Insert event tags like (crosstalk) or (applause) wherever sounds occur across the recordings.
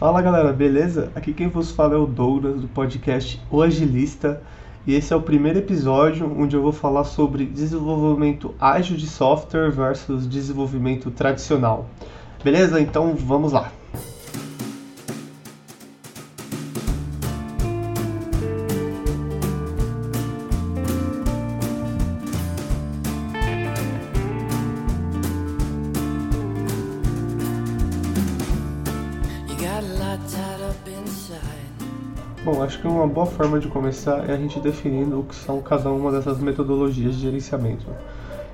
Fala galera, beleza? Aqui quem vos fala é o Douglas do podcast O Agilista e esse é o primeiro episódio onde eu vou falar sobre desenvolvimento ágil de software versus desenvolvimento tradicional. Beleza? Então vamos lá! Bom, acho que uma boa forma de começar é a gente definindo o que são cada uma dessas metodologias de gerenciamento.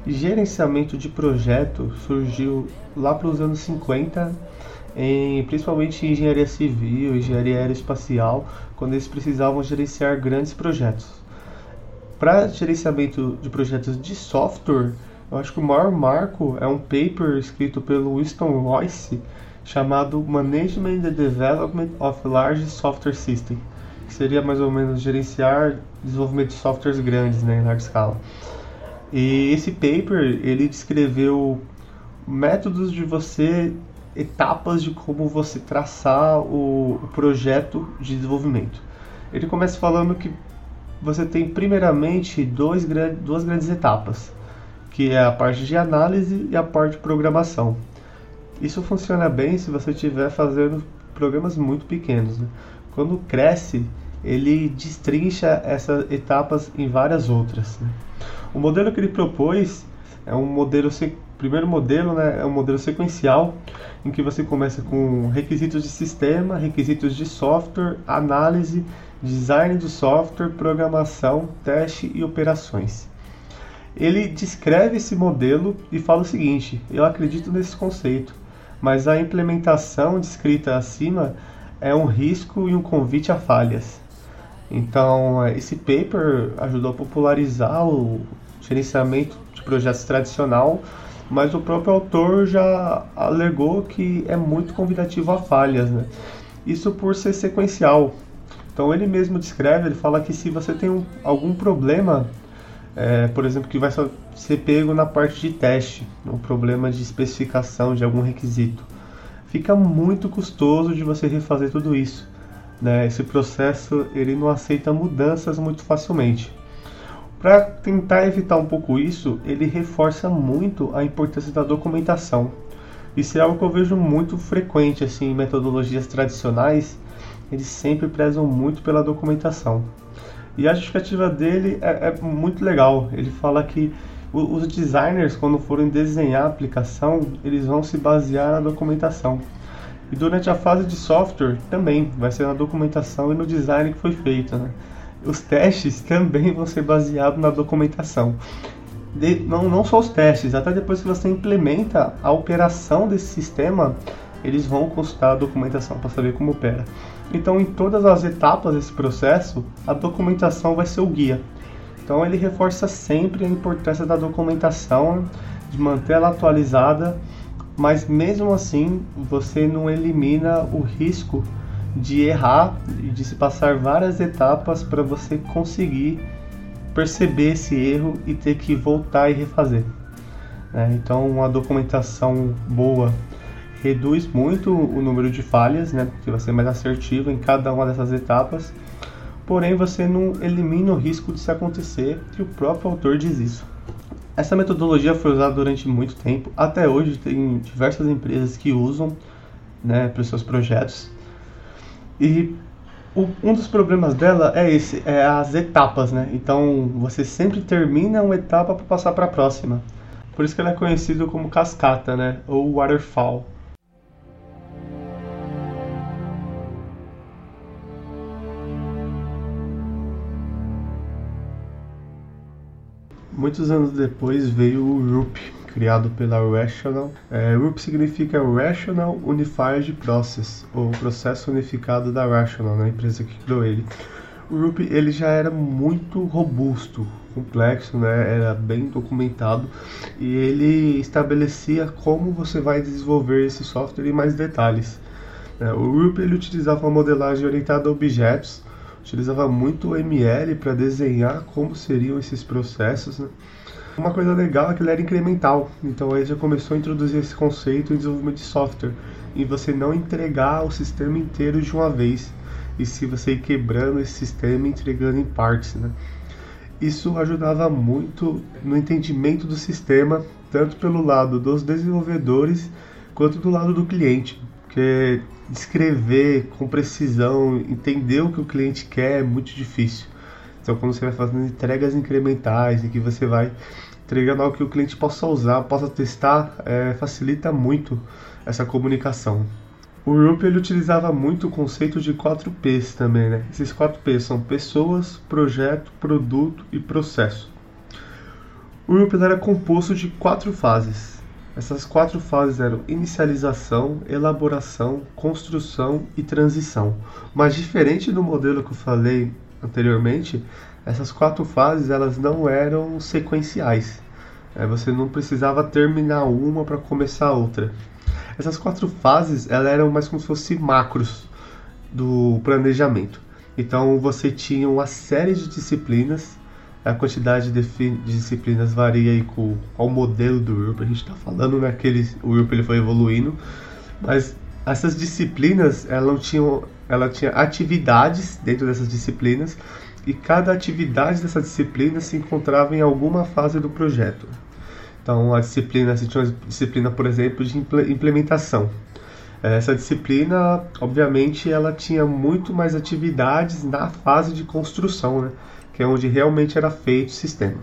gerenciamento de projeto surgiu lá para os anos 50, em, principalmente em engenharia civil, engenharia aeroespacial, quando eles precisavam gerenciar grandes projetos. Para gerenciamento de projetos de software, eu acho que o maior marco é um paper escrito pelo Winston Royce chamado Management and Development of Large Software Systems que seria mais ou menos gerenciar desenvolvimento de softwares grandes, né, em larga escala. E esse paper, ele descreveu métodos de você, etapas de como você traçar o, o projeto de desenvolvimento. Ele começa falando que você tem primeiramente dois, duas grandes etapas, que é a parte de análise e a parte de programação. Isso funciona bem se você estiver fazendo programas muito pequenos. Né? Quando cresce, ele destrincha essas etapas em várias outras. Né? O modelo que ele propôs é um modelo, primeiro modelo né, é um modelo sequencial, em que você começa com requisitos de sistema, requisitos de software, análise, design de software, programação, teste e operações. Ele descreve esse modelo e fala o seguinte: eu acredito nesse conceito, mas a implementação descrita acima é um risco e um convite a falhas. Então, esse paper ajudou a popularizar o gerenciamento de projetos tradicional, mas o próprio autor já alegou que é muito convidativo a falhas, né? Isso por ser sequencial. Então, ele mesmo descreve, ele fala que se você tem um, algum problema, é, por exemplo, que vai ser pego na parte de teste, um problema de especificação de algum requisito, fica muito custoso de você refazer tudo isso. Né? Esse processo ele não aceita mudanças muito facilmente. Para tentar evitar um pouco isso, ele reforça muito a importância da documentação. Isso é algo que eu vejo muito frequente assim, em metodologias tradicionais, eles sempre prezam muito pela documentação. E a justificativa dele é, é muito legal. Ele fala que os designers, quando forem desenhar a aplicação, eles vão se basear na documentação. E durante a fase de software também vai ser na documentação e no design que foi feito. Né? Os testes também vão ser baseados na documentação. De, não, não só os testes, até depois que você implementa a operação desse sistema, eles vão consultar a documentação para saber como opera. Então, em todas as etapas desse processo, a documentação vai ser o guia. Então, ele reforça sempre a importância da documentação, de manter ela atualizada mas mesmo assim você não elimina o risco de errar e de se passar várias etapas para você conseguir perceber esse erro e ter que voltar e refazer. É, então, uma documentação boa reduz muito o número de falhas, né, porque vai ser mais assertivo em cada uma dessas etapas. Porém, você não elimina o risco de se acontecer, e o próprio autor diz isso. Essa metodologia foi usada durante muito tempo. Até hoje tem diversas empresas que usam né, para os seus projetos. E o, um dos problemas dela é esse, é as etapas, né? Então você sempre termina uma etapa para passar para a próxima. Por isso que ela é conhecida como cascata, né? Ou waterfall. Muitos anos depois veio o RUP, criado pela Rational. É, RUP significa Rational Unified Process, ou Processo Unificado da Rational, a empresa que criou ele. O RUP ele já era muito robusto, complexo, né, era bem documentado e ele estabelecia como você vai desenvolver esse software em mais detalhes. É, o RUP ele utilizava uma modelagem orientada a objetos utilizava muito o ML para desenhar como seriam esses processos. Né? Uma coisa legal é que ele era incremental, então aí já começou a introduzir esse conceito em desenvolvimento de software, em você não entregar o sistema inteiro de uma vez, e se você ir quebrando esse sistema e entregando em partes, né? Isso ajudava muito no entendimento do sistema, tanto pelo lado dos desenvolvedores quanto do lado do cliente, porque descrever com precisão, entender o que o cliente quer é muito difícil. Então, quando você vai fazendo entregas incrementais e que você vai entregando algo que o cliente possa usar, possa testar, é, facilita muito essa comunicação. O Rupp ele utilizava muito o conceito de 4 P's também, né? Esses 4 P's são pessoas, projeto, produto e processo. O Rupp era composto de quatro fases. Essas quatro fases eram inicialização, elaboração, construção e transição. Mas diferente do modelo que eu falei anteriormente, essas quatro fases elas não eram sequenciais. É, você não precisava terminar uma para começar outra. Essas quatro fases elas eram mais como se fossem macros do planejamento. Então você tinha uma série de disciplinas, a quantidade de, disciplinas varia aí com o modelo do URP, a gente está falando naquele né, o URP ele foi evoluindo, mas essas disciplinas elas tinham ela tinha atividades dentro dessas disciplinas e cada atividade dessa disciplina se encontrava em alguma fase do projeto. Então, a disciplina, se tinha uma disciplina, por exemplo, de implementação. Essa disciplina, obviamente, ela tinha muito mais atividades na fase de construção, né? Que é onde realmente era feito o sistema.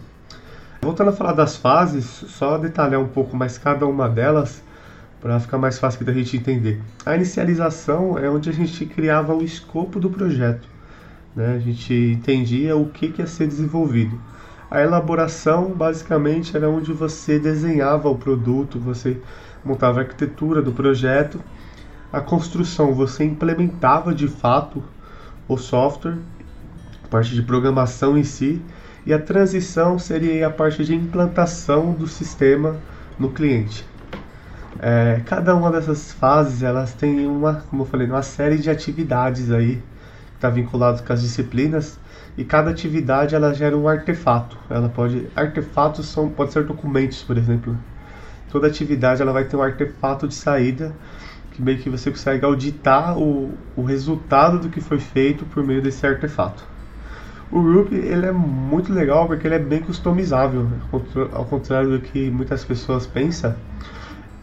Voltando a falar das fases, só detalhar um pouco mais cada uma delas, para ficar mais fácil da gente entender. A inicialização é onde a gente criava o escopo do projeto, né? a gente entendia o que, que ia ser desenvolvido. A elaboração, basicamente, era onde você desenhava o produto, você montava a arquitetura do projeto. A construção, você implementava de fato o software, parte de programação em si. E a transição seria a parte de implantação do sistema no cliente. É, cada uma dessas fases elas tem uma, como eu falei, uma série de atividades aí que está vinculado com as disciplinas e cada atividade ela gera um artefato. Ela pode artefatos são pode ser documentos, por exemplo. Toda atividade ela vai ter um artefato de saída que meio que você consegue auditar o, o resultado do que foi feito por meio desse artefato. O Ruby ele é muito legal porque ele é bem customizável, ao contrário do que muitas pessoas pensam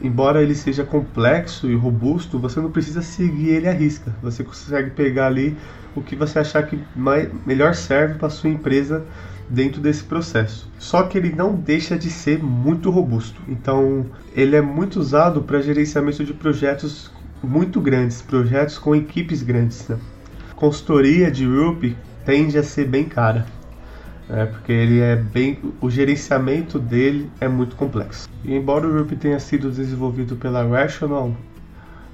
embora ele seja complexo e robusto, você não precisa seguir ele à risca. Você consegue pegar ali o que você achar que mais, melhor serve para sua empresa dentro desse processo. Só que ele não deixa de ser muito robusto. Então, ele é muito usado para gerenciamento de projetos muito grandes, projetos com equipes grandes. Né? Consultoria de Ruby tende a ser bem cara é, porque ele é bem, o gerenciamento dele é muito complexo. E embora o Ruby tenha sido desenvolvido pela Rational,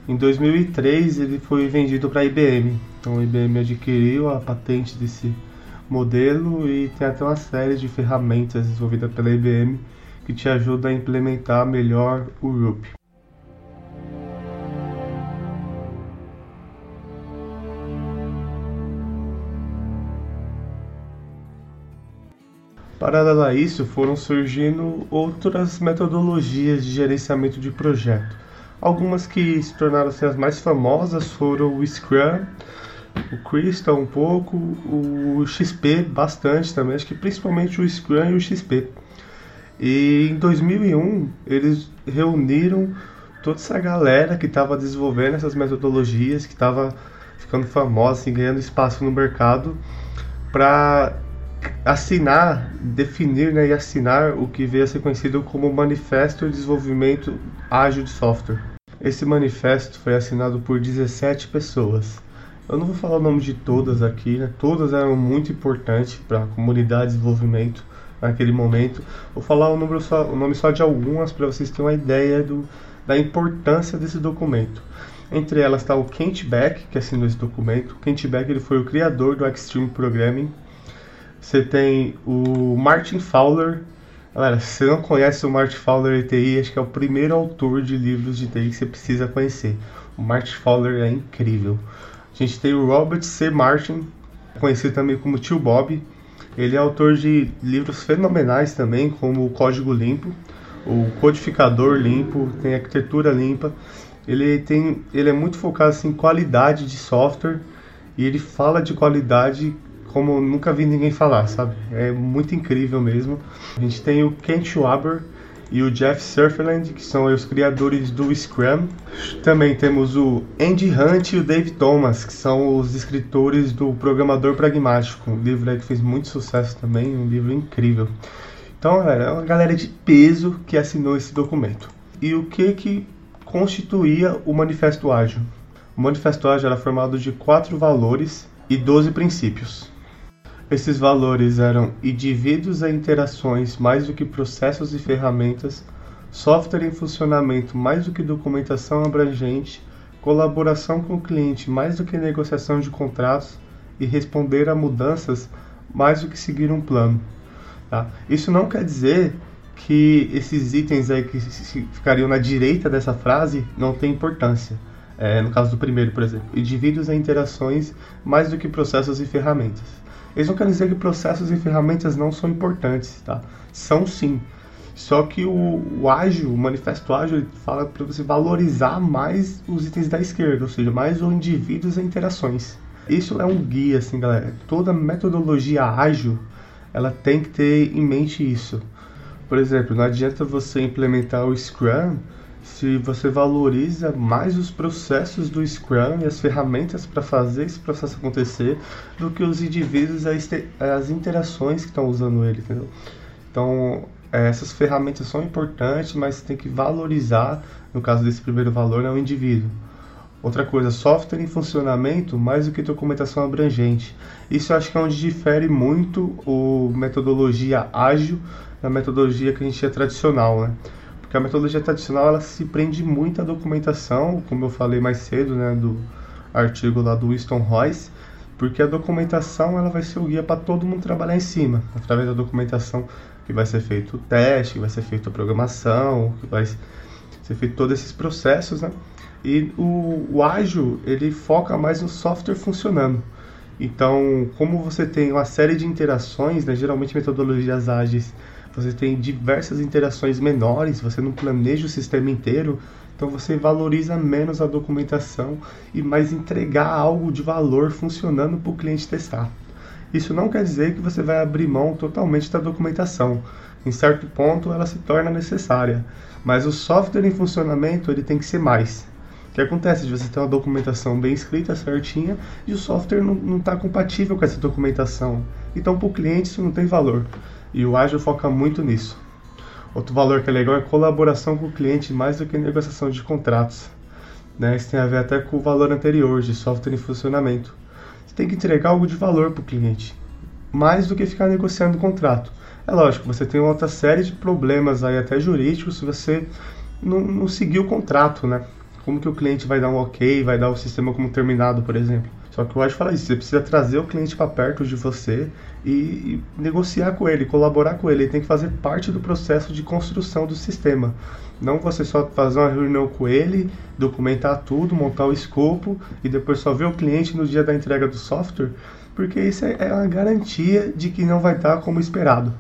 em 2003 ele foi vendido para a IBM. Então a IBM adquiriu a patente desse modelo e tem até uma série de ferramentas desenvolvidas pela IBM que te ajuda a implementar melhor o Ruby. Paralelo a isso, foram surgindo outras metodologias de gerenciamento de projeto. Algumas que se tornaram assim, as mais famosas foram o Scrum, o Crystal um pouco, o XP bastante também, acho que principalmente o Scrum e o XP. E em 2001 eles reuniram toda essa galera que estava desenvolvendo essas metodologias, que estava ficando famosa, assim, ganhando espaço no mercado, para assinar, definir né, e assinar o que veio a ser conhecido como Manifesto de Desenvolvimento Ágil de Software. Esse manifesto foi assinado por 17 pessoas. Eu não vou falar o nome de todas aqui, né? todas eram muito importantes para a comunidade de desenvolvimento naquele momento. Vou falar o, número só, o nome só de algumas para vocês terem uma ideia do, da importância desse documento. Entre elas está o Kent Beck, que assinou esse documento. Kent Beck ele foi o criador do Extreme Programming, você tem o Martin Fowler. Galera, se você não conhece o Martin Fowler ETI, acho que é o primeiro autor de livros de TI que você precisa conhecer. O Martin Fowler é incrível. A gente tem o Robert C. Martin, conhecido também como Tio Bob, Ele é autor de livros fenomenais também, como o Código Limpo, o Codificador Limpo, tem Arquitetura Limpa. Ele tem, ele é muito focado assim, em qualidade de software e ele fala de qualidade como nunca vi ninguém falar, sabe? É muito incrível mesmo. A gente tem o Kent Schwaber e o Jeff Sutherland, que são os criadores do Scrum. Também temos o Andy Hunt e o Dave Thomas, que são os escritores do Programador Pragmático, um livro que fez muito sucesso também, um livro incrível. Então, galera, é uma galera de peso que assinou esse documento. E o que que constituía o Manifesto Ágil? O Manifesto Ágil era formado de quatro valores e doze princípios. Esses valores eram indivíduos e interações mais do que processos e ferramentas, software em funcionamento mais do que documentação abrangente, colaboração com o cliente mais do que negociação de contratos e responder a mudanças mais do que seguir um plano. Tá? Isso não quer dizer que esses itens aí que ficariam na direita dessa frase não têm importância. É, no caso do primeiro, por exemplo, indivíduos e interações mais do que processos e ferramentas. Eles não querem dizer que processos e ferramentas não são importantes, tá? São sim. Só que o, o ágil, o manifesto ágil, ele fala para você valorizar mais os itens da esquerda, ou seja, mais os indivíduos e interações. Isso é um guia, assim, galera. Toda metodologia ágil, ela tem que ter em mente isso. Por exemplo, não adianta você implementar o Scrum se você valoriza mais os processos do Scrum e as ferramentas para fazer esse processo acontecer do que os indivíduos e as interações que estão usando ele, entendeu? Então, é, essas ferramentas são importantes, mas tem que valorizar, no caso desse primeiro valor, é o indivíduo. Outra coisa, software em funcionamento mais do que documentação abrangente. Isso eu acho que é onde difere muito o metodologia ágil da metodologia que a gente é tradicional, né? Porque a metodologia tradicional ela se prende muito à documentação, como eu falei mais cedo, né, do artigo lá do Winston Royce, porque a documentação ela vai ser o guia para todo mundo trabalhar em cima, através da documentação que vai ser feito o teste, que vai ser feita a programação, que vai ser feito todos esses processos, né? E o, o ágil ele foca mais no software funcionando. Então, como você tem uma série de interações, né, geralmente metodologias ágeis você tem diversas interações menores, você não planeja o sistema inteiro, então você valoriza menos a documentação e mais entregar algo de valor funcionando para o cliente testar. Isso não quer dizer que você vai abrir mão totalmente da documentação. Em certo ponto ela se torna necessária, mas o software em funcionamento ele tem que ser mais. O que acontece de você ter uma documentação bem escrita, certinha, e o software não está compatível com essa documentação. Então para o cliente isso não tem valor. E o ágil foca muito nisso. Outro valor que é legal é colaboração com o cliente mais do que negociação de contratos. Né? Isso tem a ver até com o valor anterior de software em funcionamento. Você tem que entregar algo de valor para o cliente, mais do que ficar negociando o contrato. É lógico, você tem uma outra série de problemas aí até jurídicos se você não, não seguir o contrato, né? Como que o cliente vai dar um ok, vai dar o sistema como terminado, por exemplo. Só que o Wise fala isso, você precisa trazer o cliente para perto de você e, e, negociar com ele, colaborar com ele. Ele tem que fazer parte do processo de construção do sistema. Não você só fazer uma reunião com ele, documentar tudo, montar o escopo e depois só ver o cliente no dia da entrega do software, porque isso é, é uma garantia de que não vai estar como esperado.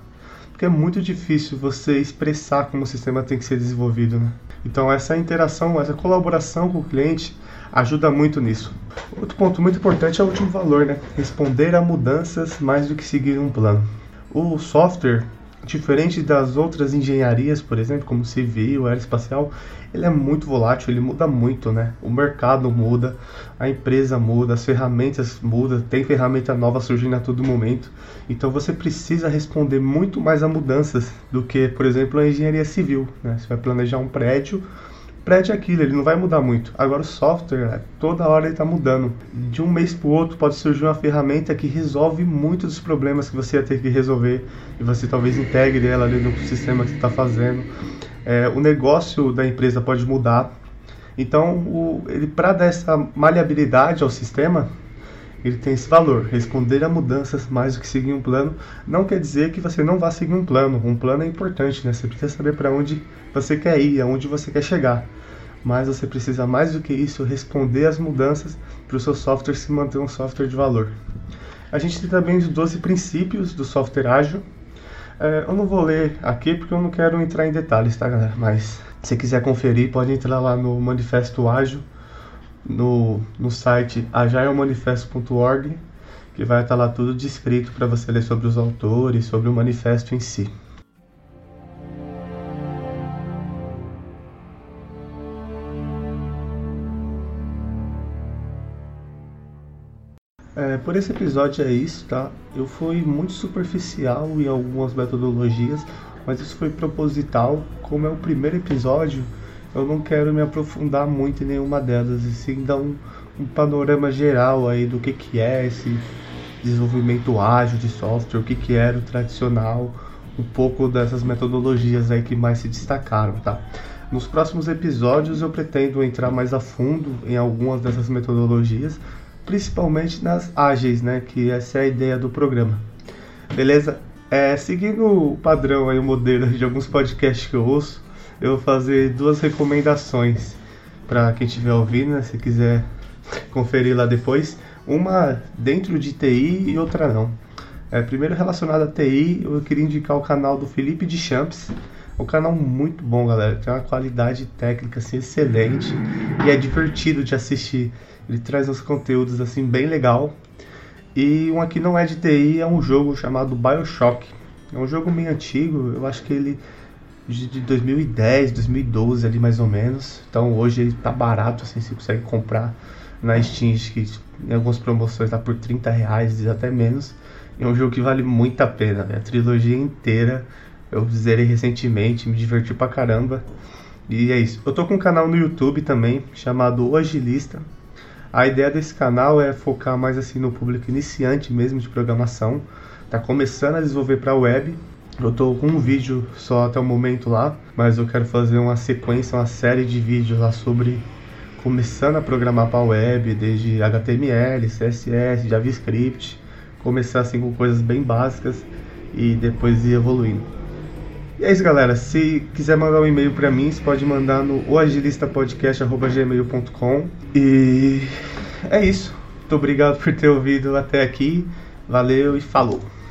Porque é muito difícil você expressar como o sistema tem que ser desenvolvido. Né? Então essa interação, essa colaboração com o cliente ajuda muito nisso. Outro ponto muito importante é o último valor, né? Responder a mudanças mais do que seguir um plano. O software, diferente das outras engenharias, por exemplo, como civil, aeroespacial, ele é muito volátil, ele muda muito, né? O mercado muda, a empresa muda, as ferramentas mudam, tem ferramenta nova surgindo a todo momento. Então você precisa responder muito mais a mudanças do que, por exemplo, a engenharia civil, né? Você vai planejar um prédio, prédio é aquilo, ele não vai mudar muito. Agora o software, né, toda hora ele está mudando. De um mês para o outro pode surgir uma ferramenta que resolve muitos dos problemas que você ia ter que resolver e você talvez integre ela ali no sistema que você está fazendo. É, o negócio da empresa pode mudar. Então, ele para dar essa maleabilidade ao sistema, ele tem esse valor. Responder a mudanças mais do que seguir um plano não quer dizer que você não vá seguir um plano. Um plano é importante, né? Você precisa saber para onde você quer ir, aonde você quer chegar. Mas você precisa mais do que isso responder às mudanças para o seu software se manter um software de valor. A gente tem também os 12 princípios do software ágil. É, eu não vou ler aqui porque eu não quero entrar em detalhes, tá galera? Mas se quiser conferir, pode entrar lá no Manifesto Ágil, no, no site agilemanifesto.org, que vai estar lá tudo descrito para você ler sobre os autores, sobre o manifesto em si. É, por esse episódio é isso, tá? Eu fui muito superficial em algumas metodologias, mas isso foi proposital. Como é o primeiro episódio, eu não quero me aprofundar muito em nenhuma delas, e sim dar um, um panorama geral aí do que, que é esse desenvolvimento ágil de software, o que, que era o tradicional, um pouco dessas metodologias aí que mais se destacaram, tá? Nos próximos episódios eu pretendo entrar mais a fundo em algumas dessas metodologias, principalmente nas ágeis, né? Que essa é a ideia do programa. Beleza? É, seguindo o padrão aí, o modelo de alguns podcasts que eu ouço, eu vou fazer duas recomendações para quem estiver ouvindo, né, se quiser (laughs) conferir lá depois. Uma dentro de TI e outra não. É, primeiro relacionado a TI, eu queria indicar o canal do Felipe de Champs. É um canal muito bom, galera. Tem uma qualidade técnica assim, excelente e é divertido de assistir. Ele traz uns conteúdos assim bem legal. E um aqui não é de TI, é um jogo chamado BioShock. É um jogo meio antigo, eu acho que ele de 2010, 2012 ali mais ou menos. Então hoje ele tá barato, assim, você consegue comprar na Steam, que em algumas promoções tá por 30 reais, até menos. É um jogo que vale muito a pena, né? a trilogia inteira. Eu zerei recentemente, me diverti pra caramba. E é isso. Eu tô com um canal no YouTube também, chamado Agilista. A ideia desse canal é focar mais assim no público iniciante mesmo de programação. Tá começando a desenvolver para web. Eu tô com um vídeo só até o momento lá, mas eu quero fazer uma sequência, uma série de vídeos lá sobre começando a programar para web, desde HTML, CSS, JavaScript, começar assim com coisas bem básicas e depois ir evoluindo. E é isso, galera. Se quiser mandar um e-mail para mim, você pode mandar no oagilistapodcast.gmail.com E é isso. Muito obrigado por ter ouvido até aqui. Valeu e falou!